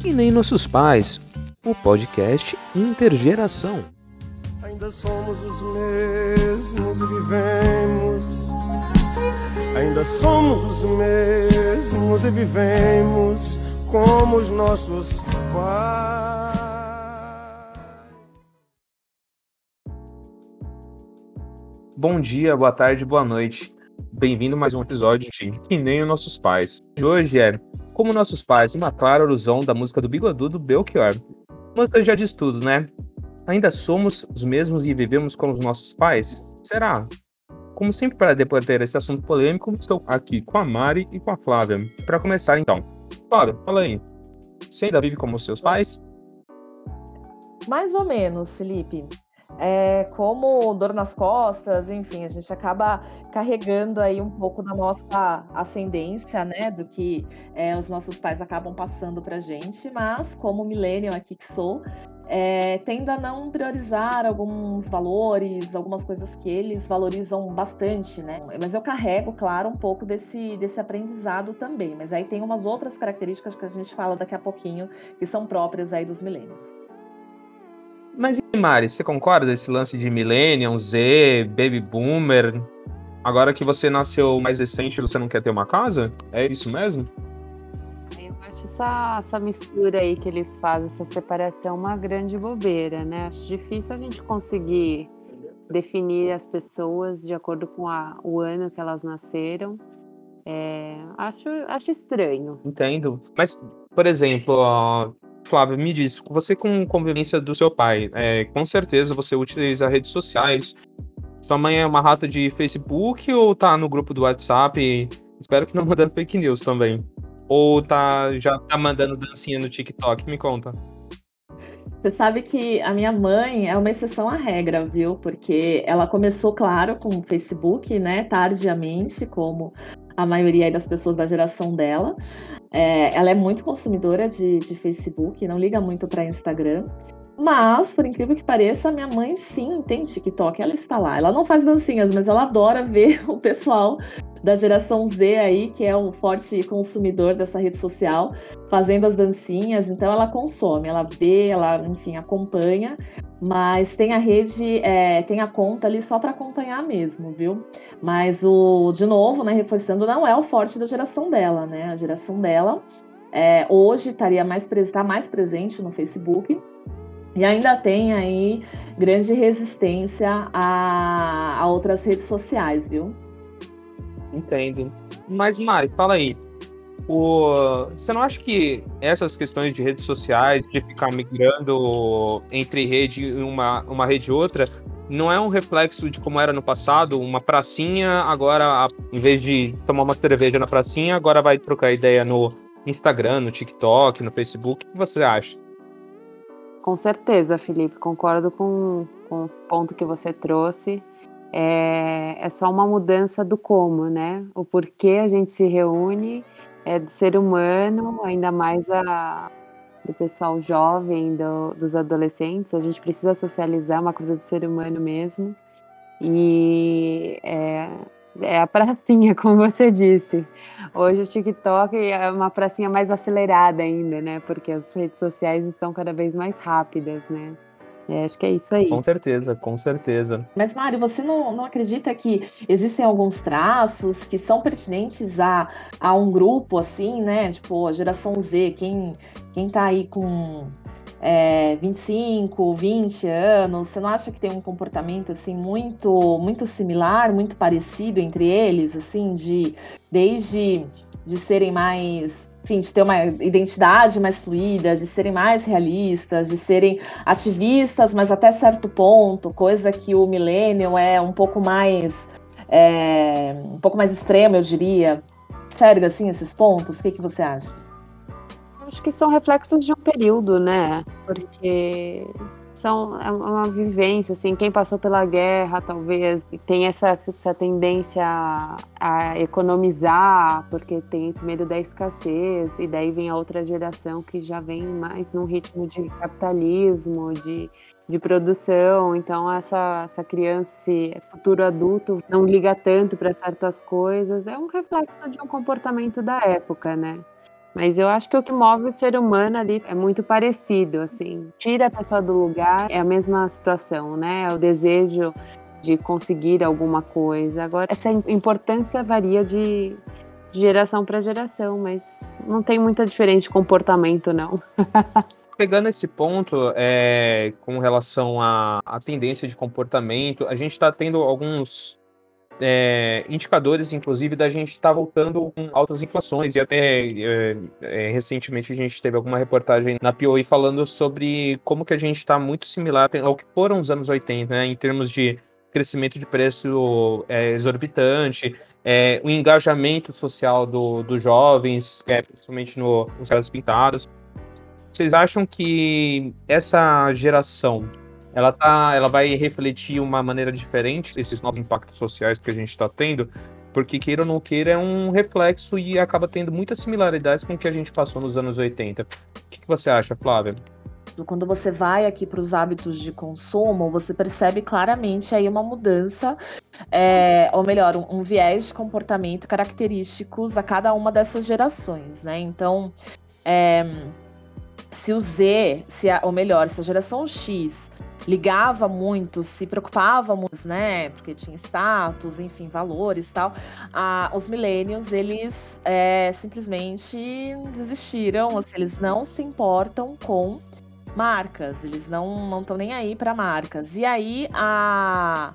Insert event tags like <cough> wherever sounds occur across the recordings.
Que nem nossos pais, o podcast Intergeração. Ainda somos os mesmos e vivemos. Ainda somos os mesmos e vivemos como os nossos pais. Bom dia, boa tarde, boa noite. Bem-vindo a mais um episódio de Que Nem os Nossos Pais. De hoje é Como Nossos Pais, uma clara alusão da música do Bigodudo Belchior. A música já diz tudo, né? Ainda somos os mesmos e vivemos como os nossos pais? Será? Como sempre, para debater esse assunto polêmico, estou aqui com a Mari e com a Flávia. Para começar, então. Flávia, fala aí. Você ainda vive como seus pais? Mais ou menos, Felipe é, como dor nas costas, enfim, a gente acaba carregando aí um pouco da nossa ascendência, né, do que é, os nossos pais acabam passando para gente, mas como millennial aqui que sou, é, tendo a não priorizar alguns valores, algumas coisas que eles valorizam bastante, né? Mas eu carrego, claro, um pouco desse, desse aprendizado também. Mas aí tem umas outras características que a gente fala daqui a pouquinho que são próprias aí dos millennials. Mas e Mari, você concorda desse lance de Millennium, Z, Baby Boomer? Agora que você nasceu mais recente, você não quer ter uma casa? É isso mesmo? Eu acho essa, essa mistura aí que eles fazem, essa separação, uma grande bobeira, né? Acho difícil a gente conseguir definir as pessoas de acordo com a, o ano que elas nasceram. É, acho, acho estranho. Entendo. Mas, por exemplo, Flávia, me diz, você com convivência do seu pai, é, com certeza você utiliza redes sociais. Sua mãe é uma rata de Facebook ou tá no grupo do WhatsApp? Espero que não mandando fake news também. Ou tá já tá mandando dancinha no TikTok? Me conta. Você sabe que a minha mãe é uma exceção à regra, viu? Porque ela começou, claro, com o Facebook, né, tardiamente, como a maioria das pessoas da geração dela. É, ela é muito consumidora de, de Facebook, não liga muito para Instagram. Mas, por incrível que pareça, minha mãe sim tem TikTok, ela está lá. Ela não faz dancinhas, mas ela adora <laughs> ver o pessoal da geração Z aí, que é um forte consumidor dessa rede social, fazendo as dancinhas. Então ela consome, ela vê, ela, enfim, acompanha, mas tem a rede, é, tem a conta ali só para acompanhar mesmo, viu? Mas o, de novo, né, reforçando, não é o forte da geração dela, né? A geração dela é, hoje estaria mais, tá mais presente no Facebook. E ainda tem aí grande resistência a, a outras redes sociais, viu? Entendo. Mas, Mari, fala aí. O... Você não acha que essas questões de redes sociais, de ficar migrando entre rede uma, uma rede e outra, não é um reflexo de como era no passado? Uma pracinha, agora, em vez de tomar uma cerveja na pracinha, agora vai trocar ideia no Instagram, no TikTok, no Facebook. O que você acha? Com certeza, Felipe, concordo com, com o ponto que você trouxe é, é só uma mudança do como, né? O porquê a gente se reúne é do ser humano, ainda mais a, do pessoal jovem, do, dos adolescentes. A gente precisa socializar, uma coisa do ser humano mesmo. E é, é a <laughs> pracinha, como você disse. Hoje o TikTok é uma pracinha mais acelerada ainda, né? Porque as redes sociais estão cada vez mais rápidas, né? É, acho que é isso aí. Com certeza, com certeza. Mas, Mário, você não, não acredita que existem alguns traços que são pertinentes a, a um grupo, assim, né? Tipo, a geração Z, quem, quem tá aí com é, 25, 20 anos, você não acha que tem um comportamento, assim, muito, muito similar, muito parecido entre eles, assim, de desde de serem mais, enfim, de ter uma identidade mais fluida, de serem mais realistas, de serem ativistas, mas até certo ponto, coisa que o millennial é um pouco mais, é, um pouco mais extremo, eu diria. Sério, assim, esses pontos? O que, que você acha? Acho que são reflexos de um período, né? Porque são é uma vivência, assim, quem passou pela guerra, talvez, tem essa, essa tendência a, a, economizar, porque tem esse medo da escassez, e daí vem a outra geração que já vem mais num ritmo de capitalismo, de, de produção, então essa, essa criança, esse futuro adulto, não liga tanto para certas coisas, é um reflexo de um comportamento da época, né? Mas eu acho que o que move o ser humano ali é muito parecido, assim. Tira a pessoa do lugar, é a mesma situação, né? É o desejo de conseguir alguma coisa. Agora, essa importância varia de, geração para geração, mas não tem muita diferença de comportamento, não. <laughs> Pegando esse ponto, é, com relação à, à tendência de comportamento, a gente está tendo alguns é, indicadores, inclusive, da gente estar tá voltando com altas inflações. E até é, é, recentemente a gente teve alguma reportagem na POI falando sobre como que a gente está muito similar ao que foram os anos 80, né, em termos de crescimento de preço é, exorbitante, é, o engajamento social dos do jovens, é, principalmente no, nos casos pintados. Vocês acham que essa geração ela tá, ela vai refletir uma maneira diferente desses novos impactos sociais que a gente está tendo, porque queira ou não queira é um reflexo e acaba tendo muitas similaridades com o que a gente passou nos anos 80. O que, que você acha, Flávia? Quando você vai aqui para os hábitos de consumo, você percebe claramente aí uma mudança, é, ou melhor, um, um, viés de comportamento característicos a cada uma dessas gerações, né? Então, é, se o Z, se a, ou melhor, se a geração X ligava muito, se preocupava muito, né? Porque tinha status, enfim, valores tal. Ah, os millennials, eles é, simplesmente desistiram, assim, eles não se importam com marcas, eles não não estão nem aí para marcas. E aí a,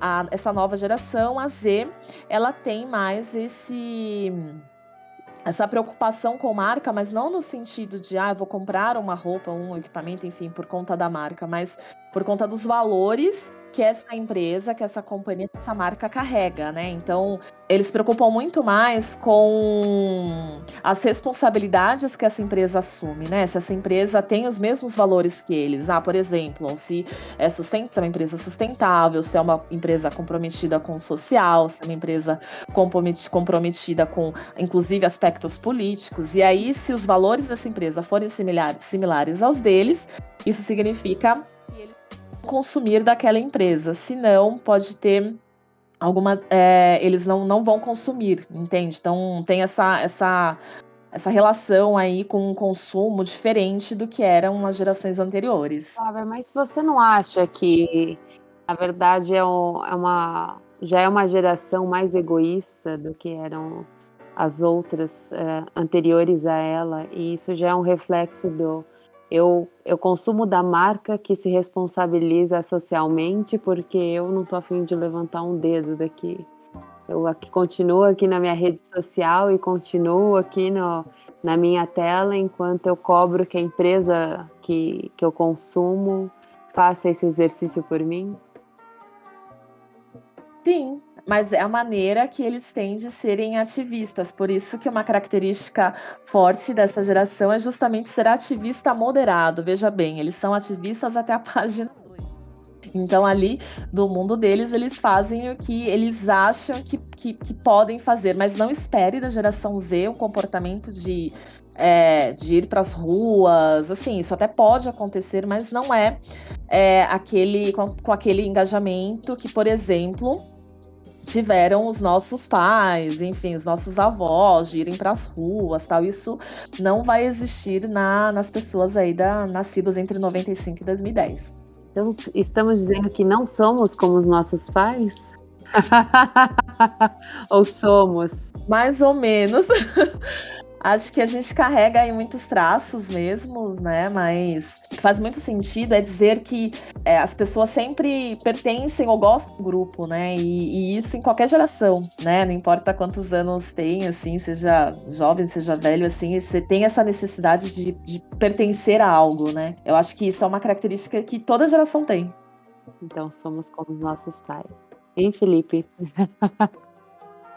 a essa nova geração, a Z, ela tem mais esse essa preocupação com marca, mas não no sentido de, ah, eu vou comprar uma roupa, um equipamento, enfim, por conta da marca, mas por conta dos valores que essa empresa, que essa companhia, que essa marca carrega, né? Então, eles se preocupam muito mais com as responsabilidades que essa empresa assume, né? Se essa empresa tem os mesmos valores que eles. Ah, por exemplo, se é, se é uma empresa sustentável, se é uma empresa comprometida com o social, se é uma empresa comprometida com, inclusive, aspectos políticos. E aí, se os valores dessa empresa forem similares aos deles, isso significa consumir daquela empresa, senão pode ter alguma. É, eles não, não vão consumir, entende? Então tem essa, essa, essa relação aí com um consumo diferente do que eram as gerações anteriores. Flávia, mas você não acha que, na verdade, é, um, é uma. Já é uma geração mais egoísta do que eram as outras uh, anteriores a ela, e isso já é um reflexo do, eu, eu consumo da marca que se responsabiliza socialmente, porque eu não tô afim de levantar um dedo daqui. Eu aqui continuo aqui na minha rede social e continuo aqui no, na minha tela enquanto eu cobro que a empresa que, que eu consumo faça esse exercício por mim. Sim, mas é a maneira que eles têm de serem ativistas. Por isso que uma característica forte dessa geração é justamente ser ativista moderado. Veja bem, eles são ativistas até a <laughs> página 2. Então, ali, do mundo deles, eles fazem o que eles acham que, que, que podem fazer, mas não espere da geração Z um comportamento de é, de ir para as ruas, assim, isso até pode acontecer, mas não é, é aquele com, com, aquele engajamento que, por exemplo, tiveram os nossos pais, enfim, os nossos avós de irem para as ruas, tal. Isso não vai existir na, nas pessoas aí da, nascidas entre 95 e 2010. Então, estamos dizendo que não somos como os nossos pais? <laughs> Ou somos? Mais ou menos. <laughs> Acho que a gente carrega aí muitos traços mesmo, né? Mas o que faz muito sentido é dizer que é, as pessoas sempre pertencem ou gostam do grupo, né? E, e, isso em qualquer geração, né? Não importa quantos anos tem, assim, seja jovem, seja velho, assim, você tem essa necessidade de, de pertencer a algo, né? Eu acho que isso é uma característica que toda geração tem. Então somos como os nossos pais. Hein, Felipe? <laughs>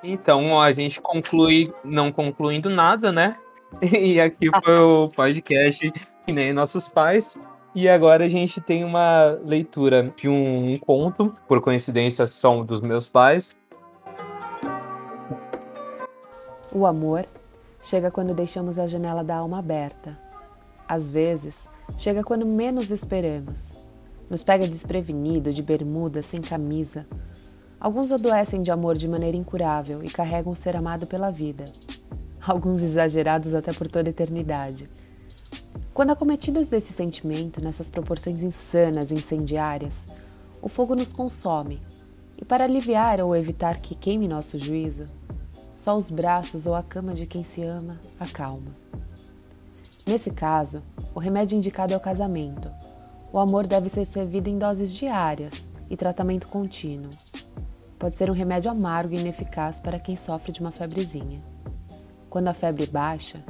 Então a gente conclui não concluindo nada, né? <laughs> E aqui foi o podcast que nem nossos pais. E agora a gente tem uma leitura de um conto, por coincidência são dos meus pais. O amor chega quando deixamos a janela da alma aberta. Às vezes, chega quando menos esperamos. Nos pega desprevenido, de bermuda, sem camisa. Alguns adoecem de amor de maneira incurável e carregam o ser amado pela vida. Alguns exagerados até por toda a eternidade. Quando acometidos desse sentimento, nessas proporções insanas e incendiárias, o fogo nos consome, e para aliviar ou evitar que queime nosso juízo, só os braços ou a cama de quem se ama acalma. Nesse caso, o remédio indicado é o casamento. O amor deve ser servido em doses diárias e tratamento contínuo. Pode ser um remédio amargo e ineficaz para quem sofre de uma febrezinha. Quando a febre baixa,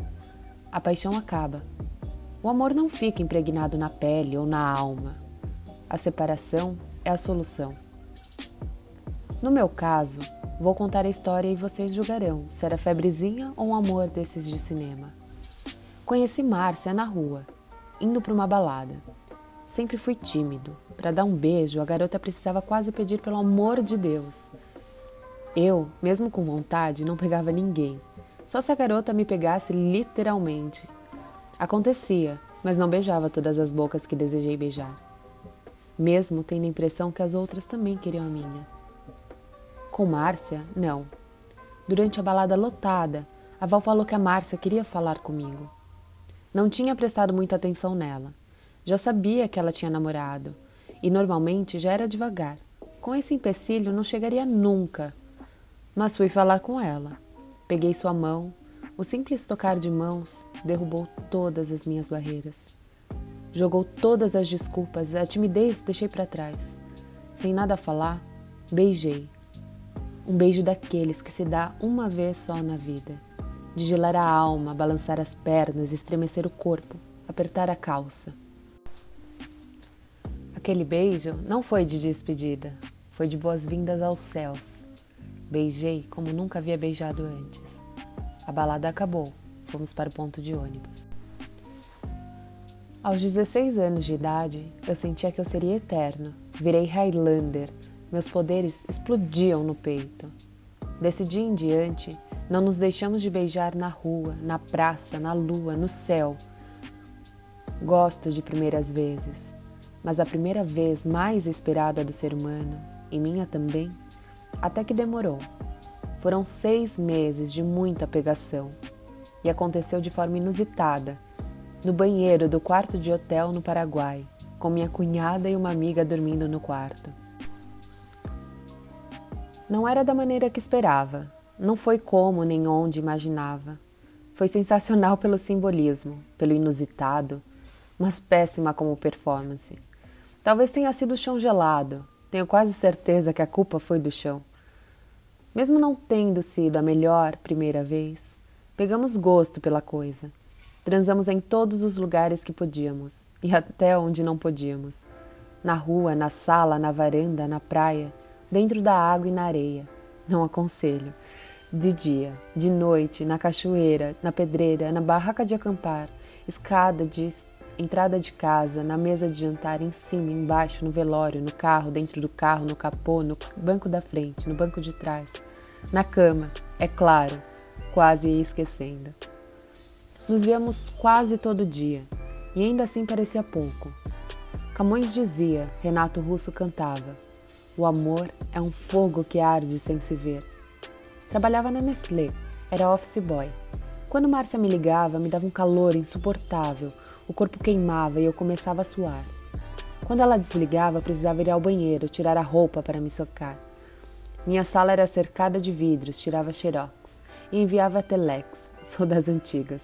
a paixão acaba o amor não fica impregnado na pele ou na alma. A separação é a solução. No meu caso, vou contar a história e vocês julgarão se era febrezinha ou um amor desses de cinema. Conheci Márcia na rua, indo para uma balada. Sempre fui tímido. Para dar um beijo, a garota precisava quase pedir pelo amor de Deus. Eu, mesmo com vontade, não pegava ninguém. Só se a garota me pegasse literalmente. Acontecia, mas não beijava todas as bocas que desejei beijar. Mesmo tendo a impressão que as outras também queriam a minha. Com Márcia, não. Durante a balada lotada, a Val falou que a Márcia queria falar comigo. Não tinha prestado muita atenção nela. Já sabia que ela tinha namorado. E normalmente já era devagar. Com esse empecilho não chegaria nunca. Mas fui falar com ela. Peguei sua mão, o simples tocar de mãos derrubou todas as minhas barreiras. Jogou todas as desculpas, a timidez deixei para trás. Sem nada falar, beijei. Um beijo daqueles que se dá uma vez só na vida. De gelar a alma, balançar as pernas, estremecer o corpo, apertar a calça. Aquele beijo não foi de despedida, foi de boas-vindas aos céus. Beijei como nunca havia beijado antes. A balada acabou. Fomos para o ponto de ônibus. Aos 16 anos de idade, eu sentia que eu seria eterno. Virei Highlander. Meus poderes explodiam no peito. Desse dia em diante, não nos deixamos de beijar na rua, na praça, na lua, no céu. Gosto de primeiras vezes, mas a primeira vez mais esperada do ser humano, e minha também, até que demorou. Foram seis meses de muita pegação e aconteceu de forma inusitada, no banheiro do quarto de hotel no Paraguai, com minha cunhada e uma amiga dormindo no quarto. Não era da maneira que esperava, não foi como nem onde imaginava. Foi sensacional pelo simbolismo, pelo inusitado, mas péssima como performance. Talvez tenha sido o chão gelado, tenho quase certeza que a culpa foi do chão. Mesmo não tendo sido a melhor primeira vez, pegamos gosto pela coisa. Transamos em todos os lugares que podíamos e até onde não podíamos. Na rua, na sala, na varanda, na praia, dentro da água e na areia. Não aconselho. De dia, de noite, na cachoeira, na pedreira, na barraca de acampar, escada de entrada de casa, na mesa de jantar, em cima, embaixo, no velório, no carro, dentro do carro, no capô, no banco da frente, no banco de trás, na cama, é claro, quase ia esquecendo. Nos víamos quase todo dia, e ainda assim parecia pouco. Camões dizia, Renato Russo cantava: O amor é um fogo que arde sem se ver. Trabalhava na Nestlé, era office boy. Quando Márcia me ligava, me dava um calor insuportável, o corpo queimava e eu começava a suar. Quando ela desligava, precisava ir ao banheiro, tirar a roupa para me socar. Minha sala era cercada de vidros, tirava xerox e enviava telex, <laughs> sou das antigas.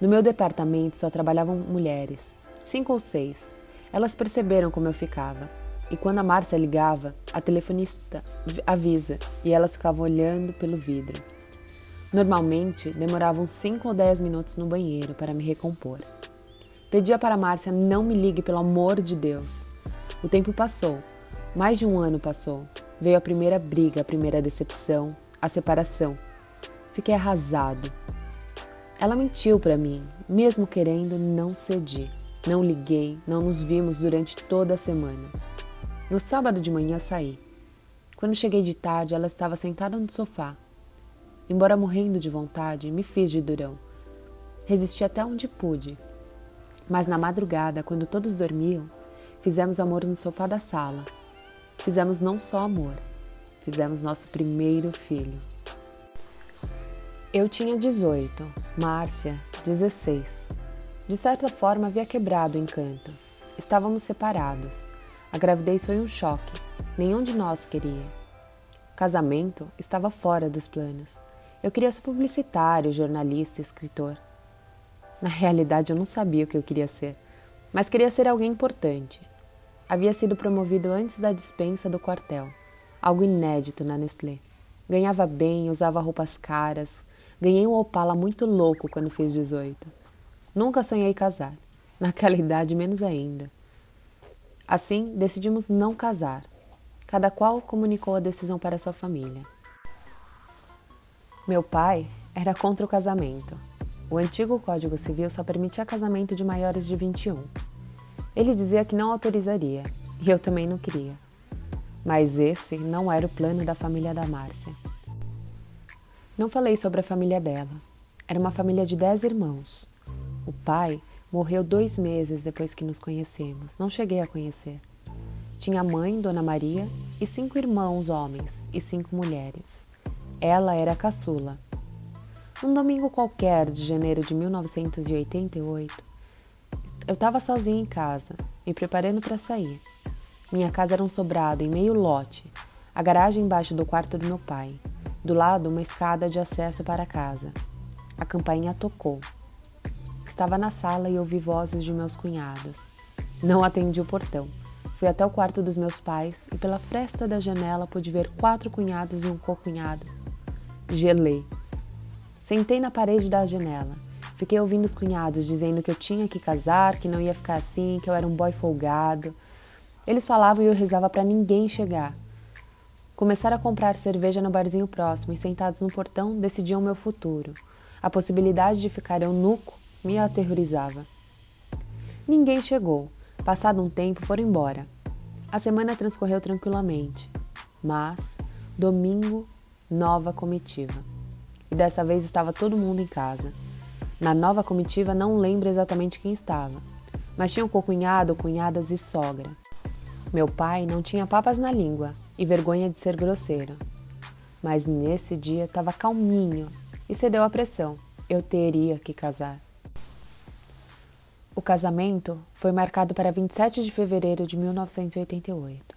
No meu departamento só trabalhavam mulheres, cinco ou seis. Elas perceberam como eu ficava. E quando a Márcia ligava, a telefonista avisa e elas ficavam olhando pelo vidro. Normalmente demoravam cinco ou dez minutos no banheiro para me recompor. Pedia para Márcia não me ligue pelo amor de Deus. O tempo passou, mais de um ano passou. Veio a primeira briga, a primeira decepção, a separação. Fiquei arrasado. Ela mentiu para mim, mesmo querendo, não cedi. Não liguei, não nos vimos durante toda a semana. No sábado de manhã saí. Quando cheguei de tarde, ela estava sentada no sofá. Embora morrendo de vontade, me fiz de durão. Resisti até onde pude. Mas na madrugada, quando todos dormiam, fizemos amor no sofá da sala. Fizemos não só amor, fizemos nosso primeiro filho. Eu tinha 18, Márcia, 16. De certa forma havia quebrado o encanto. Estávamos separados. A gravidez foi um choque. Nenhum de nós queria. Casamento estava fora dos planos. Eu queria ser publicitário, jornalista, escritor. Na realidade, eu não sabia o que eu queria ser, mas queria ser alguém importante. Havia sido promovido antes da dispensa do quartel, algo inédito na Nestlé. Ganhava bem, usava roupas caras, Ganhei um Opala muito louco quando fiz 18. Nunca sonhei casar. <laughs> Naquela idade, menos ainda. Assim, decidimos não casar. Cada qual comunicou a decisão para sua família. Meu pai era contra o casamento. O antigo Código Civil só permitia casamento de maiores de 21. Ele dizia que não autorizaria, e eu também não queria. Mas esse não era o plano da família da Márcia. Não falei sobre a família dela. Era uma família de dez irmãos. O pai morreu dois meses depois que nos conhecemos. Não cheguei a conhecer. Tinha mãe, Dona Maria, e cinco irmãos homens e cinco mulheres. Ela era a caçula. Um domingo qualquer de janeiro de 1988, eu estava sozinha em casa, me preparando para sair. Minha casa era um sobrado em meio lote, a garagem embaixo do quarto do meu pai. Do lado, uma escada de acesso para a casa. A campainha tocou. Estava na sala e ouvi vozes de meus cunhados. Não atendi o portão. Fui até o quarto dos meus pais e pela fresta da janela pude ver quatro cunhados e um co-cunhado. Gelei. Sentei na parede da janela. Fiquei ouvindo os cunhados dizendo que eu tinha que casar, que não ia ficar assim, que eu era um boy folgado. Eles falavam e eu rezava para ninguém chegar. Começaram a comprar cerveja no barzinho próximo e, sentados no portão, decidiam meu futuro. A possibilidade de ficar eunuco me aterrorizava. Ninguém chegou. Passado um tempo, foram embora. A semana transcorreu tranquilamente. Mas, domingo, nova comitiva. E dessa vez estava todo mundo em casa. Na nova comitiva não lembro exatamente quem estava, mas tinha um cocunhado, cunhadas e sogra. Meu pai não tinha papas na língua e vergonha de ser grosseiro. Mas nesse dia estava calminho e cedeu à pressão. Eu teria que casar. O casamento foi marcado para 27 de fevereiro de 1988.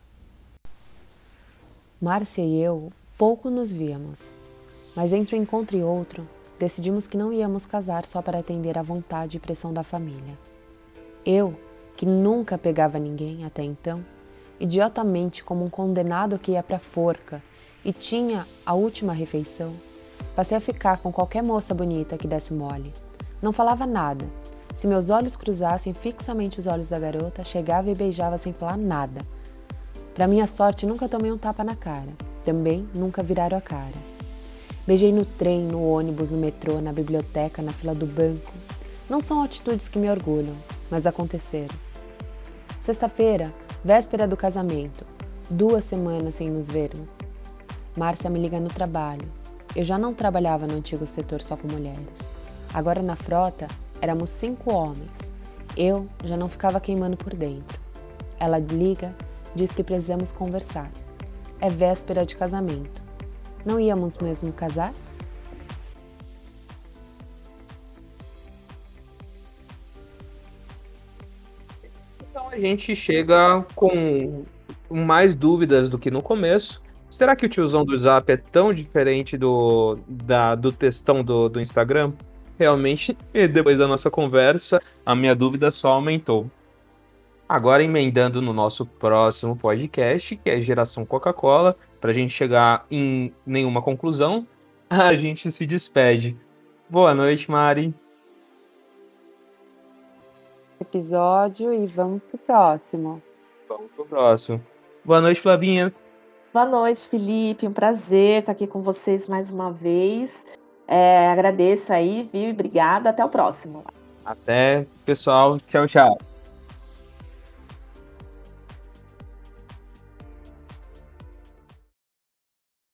Márcia e eu pouco nos víamos, mas entre um encontro e outro, decidimos que não íamos casar só para atender à vontade e pressão da família. Eu, que nunca pegava ninguém até então, idiotamente como um condenado que ia para a forca e tinha a última refeição, passei a ficar com qualquer moça bonita que desse mole. Não falava nada. Se meus olhos cruzassem fixamente os olhos da garota, chegava e beijava sem falar nada. Para minha sorte, nunca tomei um tapa na cara. Também nunca viraram a cara. Beijei no trem, no ônibus, no metrô, na biblioteca, na fila do banco. Não são atitudes que me orgulham, mas aconteceram. Sexta-feira, Véspera do casamento, duas semanas sem nos vermos. Márcia me liga no trabalho. Eu já não trabalhava no antigo setor só com mulheres. Agora na frota éramos cinco homens. Eu já não ficava queimando por dentro. Ela liga, diz que precisamos conversar. É véspera de casamento. Não íamos mesmo casar? a gente chega com mais dúvidas do que no começo. Será que o tiozão do Zap é tão diferente do, da, do textão do, do Instagram? Realmente, <laughs> depois da nossa conversa, a minha dúvida só aumentou. Agora, emendando no nosso próximo podcast, que é Geração Coca-Cola, para a gente chegar em nenhuma conclusão, <laughs> a gente se despede. Boa noite, Mari episódio e vamos pro próximo. Vamos pro próximo. Boa noite, Flavinha. Boa noite, Felipe. Um prazer estar aqui com vocês mais uma vez. É, agradeço aí, viu? E obrigada. Até o próximo. Até, pessoal. Tchau, tchau.